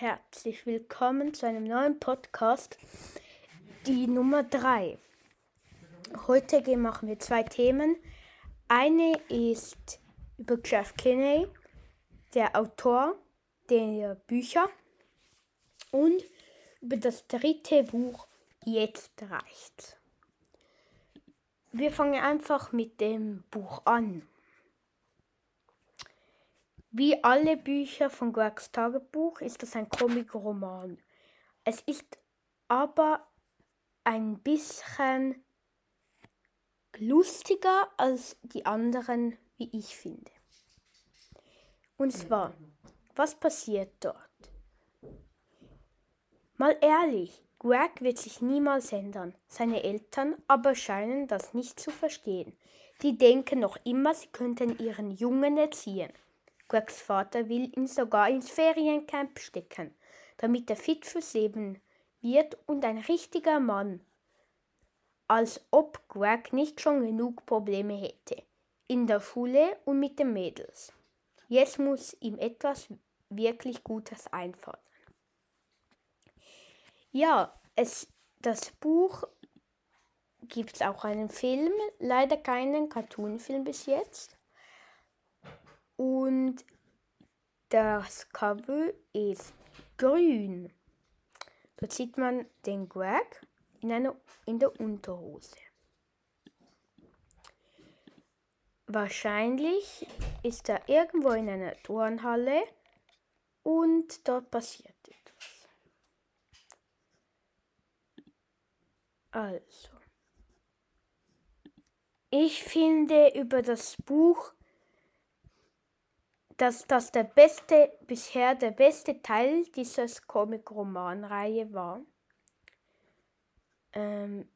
herzlich willkommen zu einem neuen Podcast, die Nummer 3. Heute machen wir zwei Themen. Eine ist über Jeff Kinney, der Autor der Bücher, und über das dritte Buch Jetzt reicht's. Wir fangen einfach mit dem Buch an. Wie alle Bücher von Gregs Tagebuch ist das ein Comic-Roman. Es ist aber ein bisschen lustiger als die anderen, wie ich finde. Und zwar, was passiert dort? Mal ehrlich, Greg wird sich niemals ändern. Seine Eltern aber scheinen das nicht zu verstehen. Die denken noch immer, sie könnten ihren Jungen erziehen. Gregs Vater will ihn sogar ins Feriencamp stecken, damit er fit fürs Leben wird und ein richtiger Mann. Als ob Greg nicht schon genug Probleme hätte. In der Schule und mit den Mädels. Jetzt muss ihm etwas wirklich Gutes einfallen. Ja, es, das Buch gibt es auch einen Film, leider keinen Cartoonfilm bis jetzt. Und das Cover ist grün. Dort sieht man den Greg in, einer, in der Unterhose. Wahrscheinlich ist er irgendwo in einer Turnhalle und dort passiert etwas. Also, ich finde über das Buch dass das der beste, bisher der beste Teil dieses Comic-Roman-Reihe war. Ähm,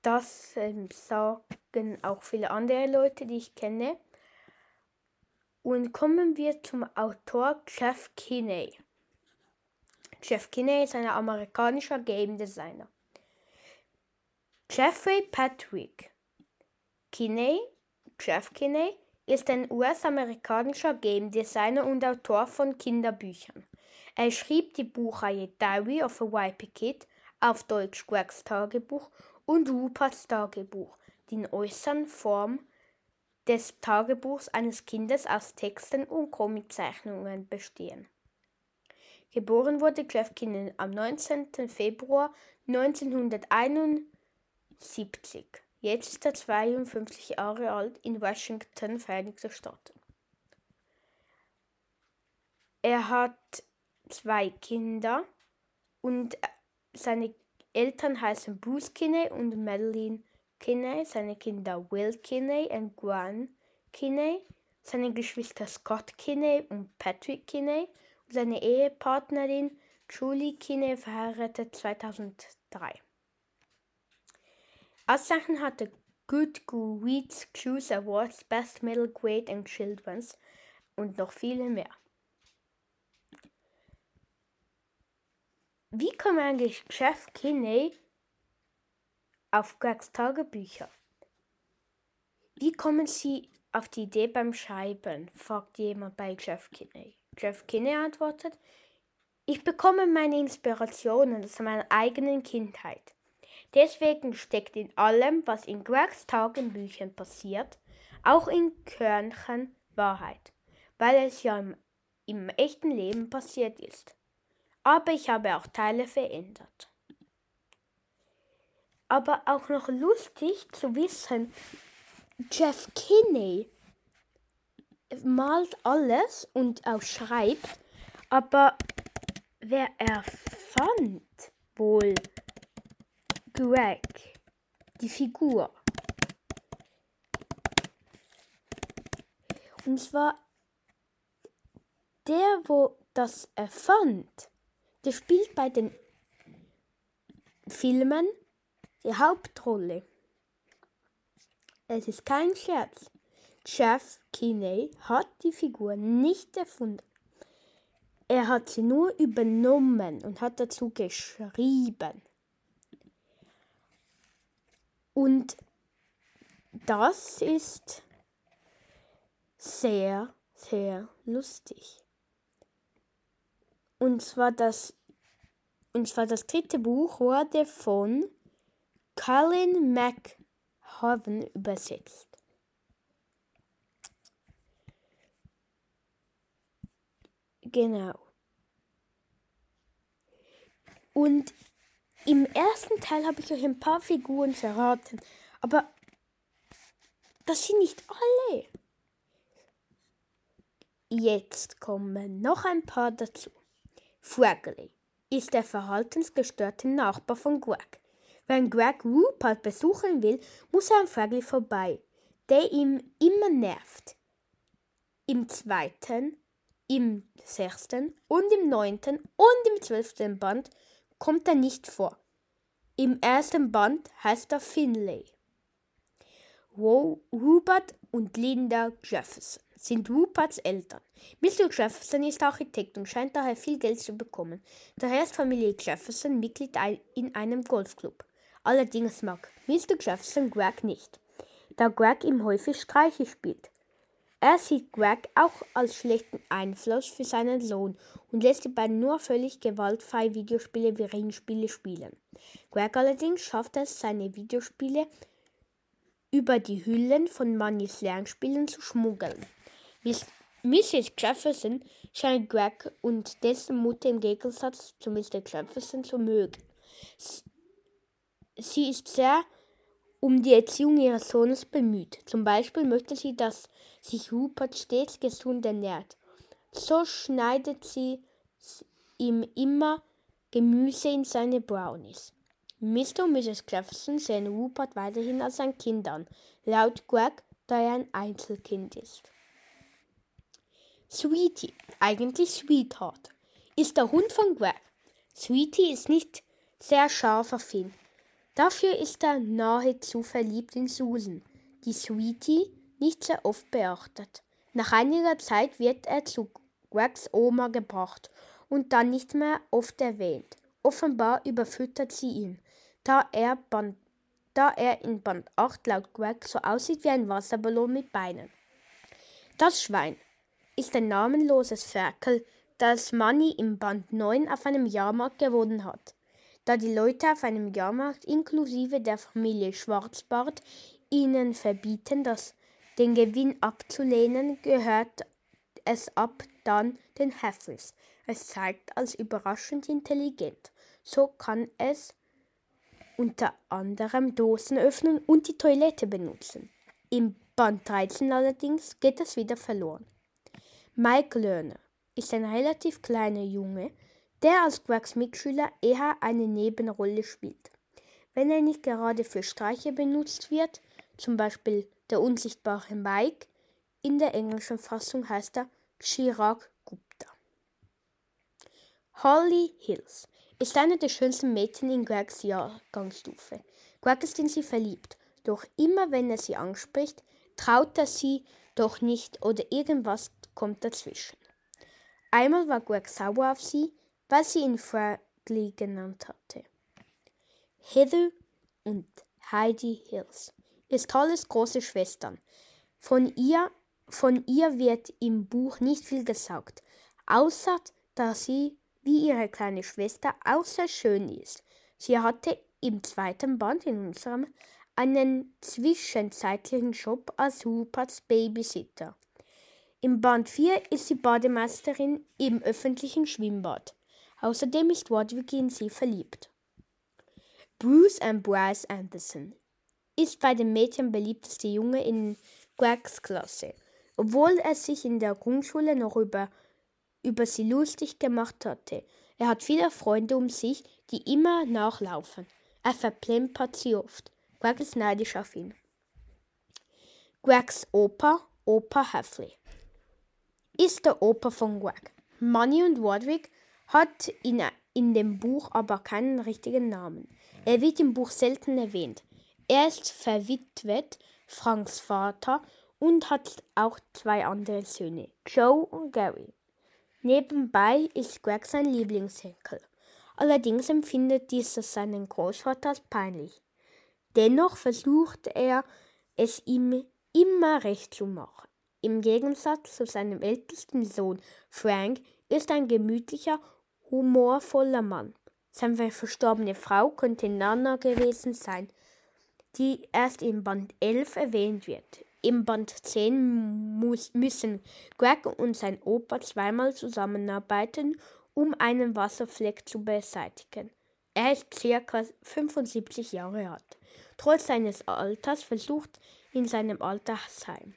das ähm, sagen auch viele andere Leute, die ich kenne. Und kommen wir zum Autor Jeff Kinney. Jeff Kinney ist ein amerikanischer Game Designer. Jeffrey Patrick Kinney, Jeff Kinney, ist ein US-amerikanischer Game Designer und Autor von Kinderbüchern. Er schrieb die Buchreihe Diary of a Wipe Kid auf Deutsch Gregs Tagebuch und Ruperts Tagebuch, die in äußeren Form des Tagebuchs eines Kindes aus Texten und Comiczeichnungen bestehen. Geboren wurde Jeff Kinnan am 19. Februar 1971. Jetzt ist er 52 Jahre alt in Washington, Vereinigte Staaten. Er hat zwei Kinder und seine Eltern heißen Bruce Kinney und Madeline Kinney, seine Kinder Will Kinney und Gwen Kinney, seine Geschwister Scott Kinney und Patrick Kinney und seine Ehepartnerin Julie Kinney verheiratet 2003. Auszeichnung hatte Good Goodreads Choose Awards Best Middle Grade and Children's und noch viele mehr. Wie kommt eigentlich Jeff Kinney auf Gregs Tagebücher? Wie kommen Sie auf die Idee beim Schreiben? fragt jemand bei Jeff Kinney. Jeff Kinney antwortet, ich bekomme meine Inspirationen aus meiner eigenen Kindheit. Deswegen steckt in allem, was in Gregs Tagebüchern passiert, auch in Körnchen Wahrheit, weil es ja im, im echten Leben passiert ist. Aber ich habe auch Teile verändert. Aber auch noch lustig zu wissen, Jeff Kinney malt alles und auch schreibt, aber wer erfand wohl Greg, die Figur. Und zwar der, wo das erfand, der spielt bei den Filmen die Hauptrolle. Es ist kein Scherz. Jeff Kinney hat die Figur nicht erfunden. Er hat sie nur übernommen und hat dazu geschrieben. Und das ist sehr, sehr lustig. Und zwar das, und zwar das dritte Buch wurde von Colin McHoven übersetzt. Genau. Und im ersten Teil habe ich euch ein paar Figuren verraten, aber das sind nicht alle. Jetzt kommen noch ein paar dazu. Fraggle ist der verhaltensgestörte Nachbar von Greg. Wenn Greg Rupert besuchen will, muss er an Fraggle vorbei, der ihm immer nervt. Im zweiten, im sechsten und im neunten und im zwölften Band kommt er nicht vor. Im ersten Band heißt er Finlay. Rupert und Linda Jefferson sind Ruperts Eltern. Mr. Jefferson ist Architekt und scheint daher viel Geld zu bekommen. Daher ist Familie Jefferson Mitglied in einem Golfclub. Allerdings mag Mr. Jefferson Greg nicht, da Greg ihm häufig Streiche spielt. Er sieht Greg auch als schlechten Einfluss für seinen Sohn und lässt die beiden nur völlig gewaltfrei Videospiele wie Ringspiele spielen. Greg allerdings schafft es, seine Videospiele über die Hüllen von Mannys Lernspielen zu schmuggeln. Mrs. Jefferson scheint Greg und dessen Mutter im Gegensatz zu Mr. Jefferson zu mögen. Sie ist sehr um die Erziehung ihres Sohnes bemüht. Zum Beispiel möchte sie, dass sich Rupert stets gesund ernährt. So schneidet sie ihm immer Gemüse in seine Brownies. Mr. und Mrs. Jefferson sehen Rupert weiterhin als ein Kind an, laut Greg, da er ein Einzelkind ist. Sweetie, eigentlich Sweetheart, ist der Hund von Greg. Sweetie ist nicht sehr scharf auf. Dafür ist er nahezu verliebt in Susan, die Sweetie nicht sehr oft beachtet. Nach einiger Zeit wird er zu Gregs Oma gebracht und dann nicht mehr oft erwähnt. Offenbar überfüttert sie ihn, da er, Band, da er in Band 8 laut Greg so aussieht wie ein Wasserballon mit Beinen. Das Schwein ist ein namenloses Ferkel, das Manny im Band 9 auf einem Jahrmarkt gewonnen hat da die Leute auf einem Jahrmarkt inklusive der Familie Schwarzbart ihnen verbieten, das, den Gewinn abzulehnen, gehört es ab dann den Heffers. Es zeigt als überraschend intelligent. So kann es unter anderem Dosen öffnen und die Toilette benutzen. Im Band 13 allerdings geht es wieder verloren. Mike Lerner ist ein relativ kleiner Junge, der als Gregs Mitschüler eher eine Nebenrolle spielt. Wenn er nicht gerade für Streiche benutzt wird, zum Beispiel der unsichtbare Mike, in der englischen Fassung heißt er Chirag Gupta. Holly Hills ist eine der schönsten Mädchen in Gregs Jahrgangsstufe. Greg ist in sie verliebt, doch immer wenn er sie anspricht, traut er sie doch nicht oder irgendwas kommt dazwischen. Einmal war Greg sauer auf sie, was sie ihn Fragly genannt hatte. Heather und Heidi Hills ist Tolles große Schwestern. Von ihr, von ihr wird im Buch nicht viel gesagt, außer dass sie, wie ihre kleine Schwester, auch sehr schön ist. Sie hatte im zweiten Band in unserem einen zwischenzeitlichen Job als Ruperts Babysitter. Im Band 4 ist sie Bademeisterin im öffentlichen Schwimmbad. Außerdem ist Roderick in sie verliebt. Bruce Ambrose Anderson ist bei den Mädchen beliebteste Junge in Gregs Klasse. Obwohl er sich in der Grundschule noch über, über sie lustig gemacht hatte. Er hat viele Freunde um sich, die immer nachlaufen. Er verplempert sie oft. Greg ist neidisch auf ihn. Gregs Opa, Opa Heffley, ist der Opa von Greg. Money und Roderick hat in, in dem Buch aber keinen richtigen Namen. Er wird im Buch selten erwähnt. Er ist verwitwet, Franks Vater, und hat auch zwei andere Söhne, Joe und Gary. Nebenbei ist Greg sein Lieblingsenkel. Allerdings empfindet dieser seinen Großvater als peinlich. Dennoch versucht er, es ihm immer recht zu machen. Im Gegensatz zu seinem ältesten Sohn Frank ist ein gemütlicher humorvoller Mann. Seine verstorbene Frau könnte Nana gewesen sein, die erst in Band 11 erwähnt wird. Im Band 10 muss, müssen Greg und sein Opa zweimal zusammenarbeiten, um einen Wasserfleck zu beseitigen. Er ist ca. 75 Jahre alt. Trotz seines Alters versucht in seinem Altersheim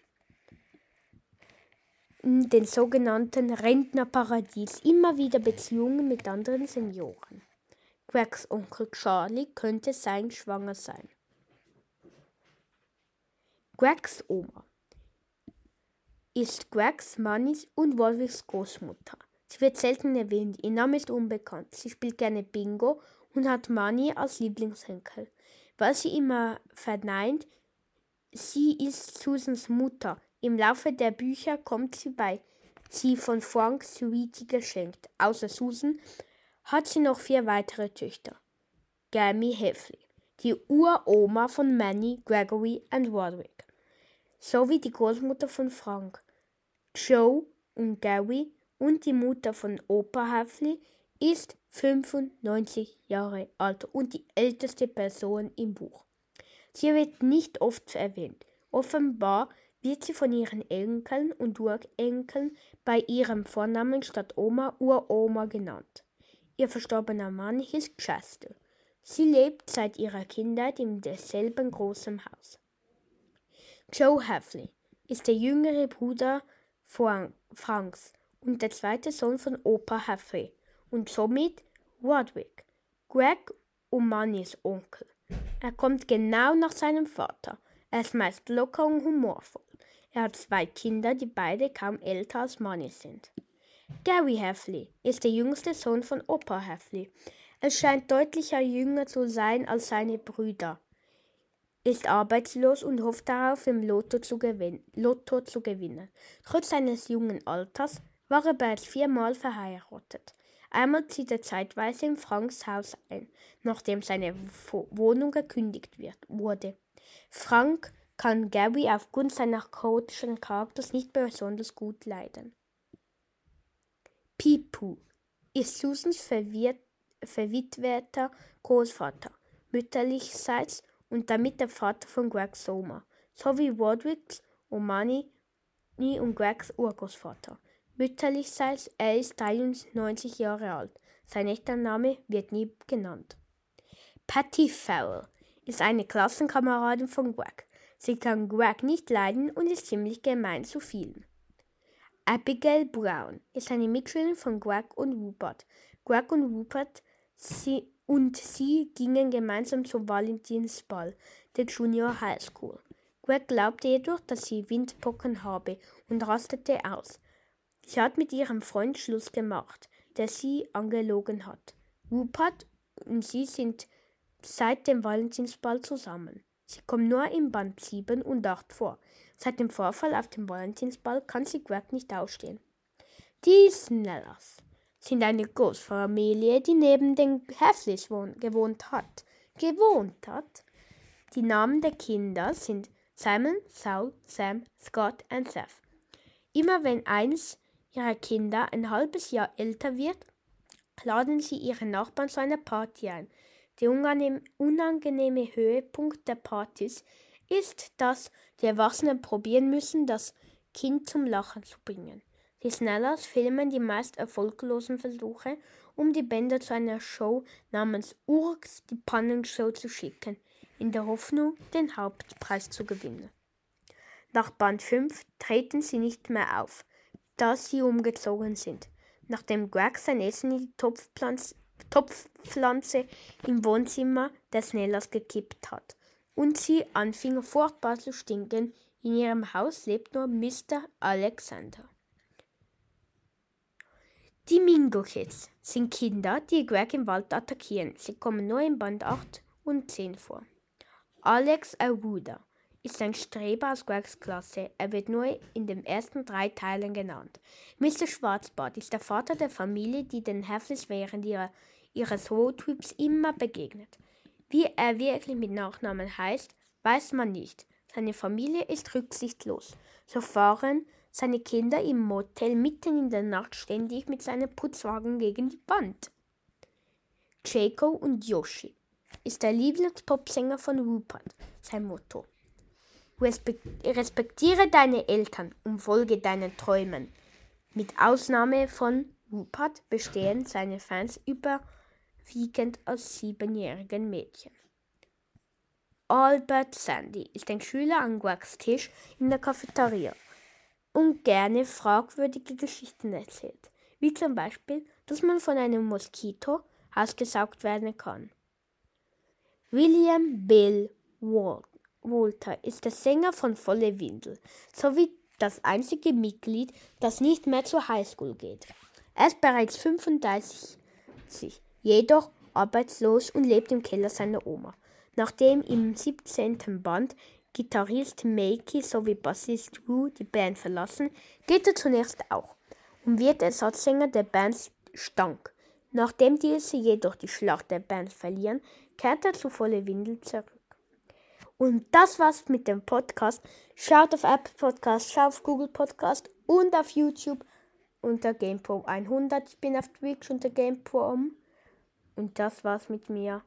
den sogenannten Rentnerparadies immer wieder Beziehungen mit anderen Senioren. Gregs Onkel Charlie könnte sein schwanger sein. Gregs Oma ist Gregs Mannis und Wolvigs Großmutter. Sie wird selten erwähnt, ihr Name ist unbekannt. Sie spielt gerne Bingo und hat Manny als Lieblingsenkel. Was sie immer verneint, sie ist Susans Mutter. Im Laufe der Bücher kommt sie bei sie von Frank Sweetie geschenkt. Außer Susan hat sie noch vier weitere Töchter. Gammy Heffley, die Uroma von Manny, Gregory und Roderick, sowie die Großmutter von Frank, Joe und Gary und die Mutter von Opa Heffley ist 95 Jahre alt und die älteste Person im Buch. Sie wird nicht oft erwähnt. Offenbar wird sie von ihren Enkeln und Urenkeln bei ihrem Vornamen statt Oma Uroma genannt. Ihr verstorbener Mann hieß Chester. Sie lebt seit ihrer Kindheit in derselben großen Haus. Joe Heffley ist der jüngere Bruder Franks und der zweite Sohn von Opa Heffley und somit Roderick, Greg und Mannys Onkel. Er kommt genau nach seinem Vater. Er ist meist locker und humorvoll. Er hat zwei Kinder, die beide kaum älter als Manny sind. Gary Heffley ist der jüngste Sohn von Opa Heffley. Er scheint deutlicher jünger zu sein als seine Brüder, ist arbeitslos und hofft darauf, im Lotto zu, Lotto zu gewinnen. Trotz seines jungen Alters war er bereits viermal verheiratet. Einmal zieht er zeitweise in Franks Haus ein, nachdem seine Wohnung gekündigt wird, wurde. Frank kann Gary aufgrund seines chaotischen Charakters nicht besonders gut leiden. Pipu ist Susans verwitweter Großvater, mütterlichseits und damit der Vater von Greg Soma, sowie Rodricks Manny und Gregs Urgroßvater. Mütterlichseits, er ist 93 Jahre alt. Sein echter Name wird nie genannt. Patty Farrell ist eine Klassenkameradin von Greg. Sie kann Greg nicht leiden und ist ziemlich gemein zu vielen. Abigail Brown ist eine Mitschülerin von Greg und Rupert. Greg und Rupert sie und sie gingen gemeinsam zum Valentinsball der Junior High School. Greg glaubte jedoch, dass sie Windpocken habe und rastete aus. Sie hat mit ihrem Freund Schluss gemacht, der sie angelogen hat. Rupert und sie sind seit dem Valentinsball zusammen. Sie kommen nur im Band 7 und 8 vor. Seit dem Vorfall auf dem Valentinsball kann sie Greg nicht ausstehen. Die Snellers sind eine Großfamilie, die neben den Heffleys gewohnt hat. Gewohnt hat. Die Namen der Kinder sind Simon, Saul, Sam, Scott und Seth. Immer wenn eins ihrer Kinder ein halbes Jahr älter wird, laden sie ihre Nachbarn zu einer Party ein. Der unangenehme Höhepunkt der Partys ist, dass die Erwachsenen probieren müssen, das Kind zum Lachen zu bringen. Die Snellers filmen die meist erfolglosen Versuche, um die Bänder zu einer Show namens Urks die Pannenshow zu schicken, in der Hoffnung, den Hauptpreis zu gewinnen. Nach Band 5 treten sie nicht mehr auf, da sie umgezogen sind. Nachdem Greg sein Essen in die Topfpflanze, Topfpflanze im Wohnzimmer des Snellers gekippt hat und sie anfing furchtbar zu stinken. In ihrem Haus lebt nur Mr. Alexander. Die Mingo Kids sind Kinder, die Greg im Wald attackieren. Sie kommen nur in Band 8 und 10 vor. Alex Awuda ist ein Streber aus Gregs Klasse. Er wird nur in den ersten drei Teilen genannt. Mr. Schwarzbart ist der Vater der Familie, die den Heflis während ihrer, ihres Roadtrips immer begegnet. Wie er wirklich mit Nachnamen heißt, weiß man nicht. Seine Familie ist rücksichtslos. So fahren seine Kinder im Motel mitten in der Nacht ständig mit seinem Putzwagen gegen die Wand. Jaco und Yoshi ist der Lieblingspopsänger von Rupert, sein Motto. Respektiere deine Eltern und folge deinen Träumen. Mit Ausnahme von Rupert bestehen seine Fans überwiegend aus siebenjährigen Mädchen. Albert Sandy ist ein Schüler am Waxtisch in der Cafeteria und gerne fragwürdige Geschichten erzählt, wie zum Beispiel, dass man von einem Moskito ausgesaugt werden kann. William Bill Walter ist der Sänger von Volle Windel sowie das einzige Mitglied, das nicht mehr zur Highschool geht. Er ist bereits 35, jedoch arbeitslos und lebt im Keller seiner Oma. Nachdem im 17. Band Gitarrist Makey sowie Bassist Wu die Band verlassen, geht er zunächst auch und wird Ersatzsänger der Band Stank. Nachdem diese jedoch die Schlacht der Band verlieren, kehrt er zu volle Windel zurück. Und das war's mit dem Podcast. Schaut auf Apple Podcast, schaut auf Google Podcast und auf YouTube unter GamePro 100. Ich bin auf Twitch unter GamePro. Und das war's mit mir.